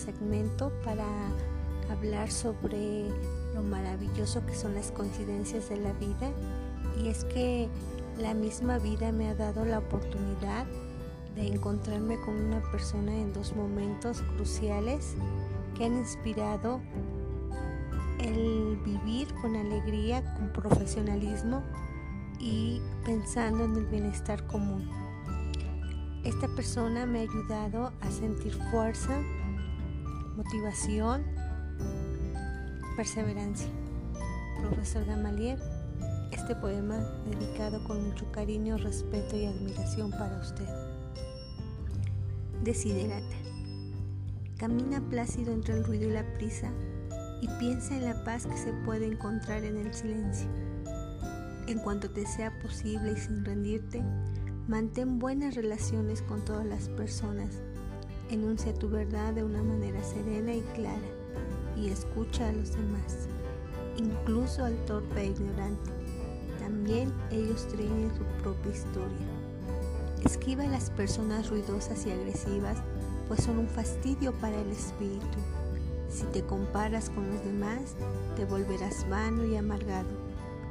segmento para hablar sobre lo maravilloso que son las coincidencias de la vida y es que la misma vida me ha dado la oportunidad de encontrarme con una persona en dos momentos cruciales que han inspirado el vivir con alegría, con profesionalismo y pensando en el bienestar común. Esta persona me ha ayudado a sentir fuerza, motivación, perseverancia. Profesor Gamaliel, este poema dedicado con mucho cariño, respeto y admiración para usted. Desiderata. Camina plácido entre el ruido y la prisa y piensa en la paz que se puede encontrar en el silencio. En cuanto te sea posible y sin rendirte, mantén buenas relaciones con todas las personas. Enuncia tu verdad de una manera serena y clara y escucha a los demás, incluso al torpe e ignorante. También ellos tienen su propia historia. Esquiva a las personas ruidosas y agresivas, pues son un fastidio para el espíritu. Si te comparas con los demás, te volverás vano y amargado,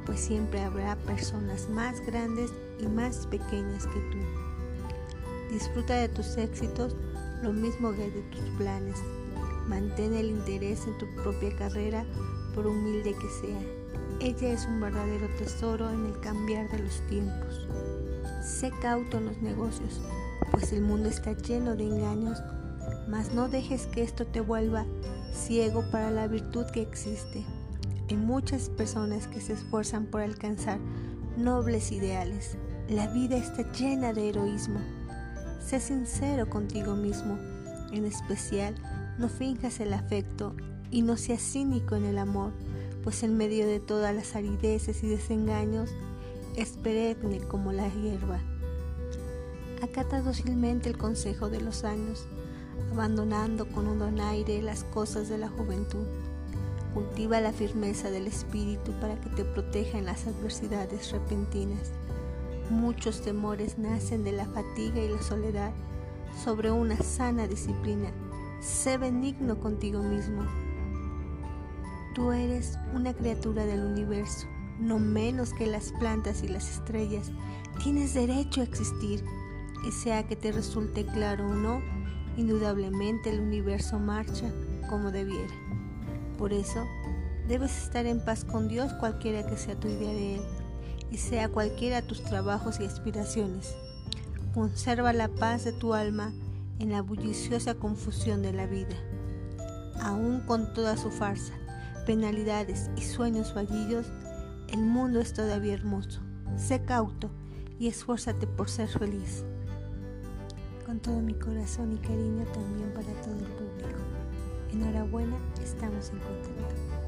pues siempre habrá personas más grandes y más pequeñas que tú. Disfruta de tus éxitos lo mismo que de tus planes. Mantén el interés en tu propia carrera por humilde que sea. Ella es un verdadero tesoro en el cambiar de los tiempos. Sé cauto en los negocios, pues el mundo está lleno de engaños, mas no dejes que esto te vuelva ciego para la virtud que existe. Hay muchas personas que se esfuerzan por alcanzar nobles ideales. La vida está llena de heroísmo. Sé sincero contigo mismo. En especial, no finjas el afecto y no seas cínico en el amor, pues en medio de todas las arideces y desengaños, es perenne como la hierba. Acata dócilmente el consejo de los años abandonando con un donaire las cosas de la juventud. Cultiva la firmeza del espíritu para que te proteja en las adversidades repentinas. Muchos temores nacen de la fatiga y la soledad. Sobre una sana disciplina, sé benigno contigo mismo. Tú eres una criatura del universo, no menos que las plantas y las estrellas. Tienes derecho a existir, y sea que te resulte claro o no, indudablemente el universo marcha como debiera. Por eso, debes estar en paz con Dios cualquiera que sea tu idea de Él y sea cualquiera tus trabajos y aspiraciones. Conserva la paz de tu alma en la bulliciosa confusión de la vida. Aún con toda su farsa, penalidades y sueños fallidos, el mundo es todavía hermoso. Sé cauto y esfuérzate por ser feliz con todo mi corazón y cariño también para todo el público. Enhorabuena, estamos en contacto.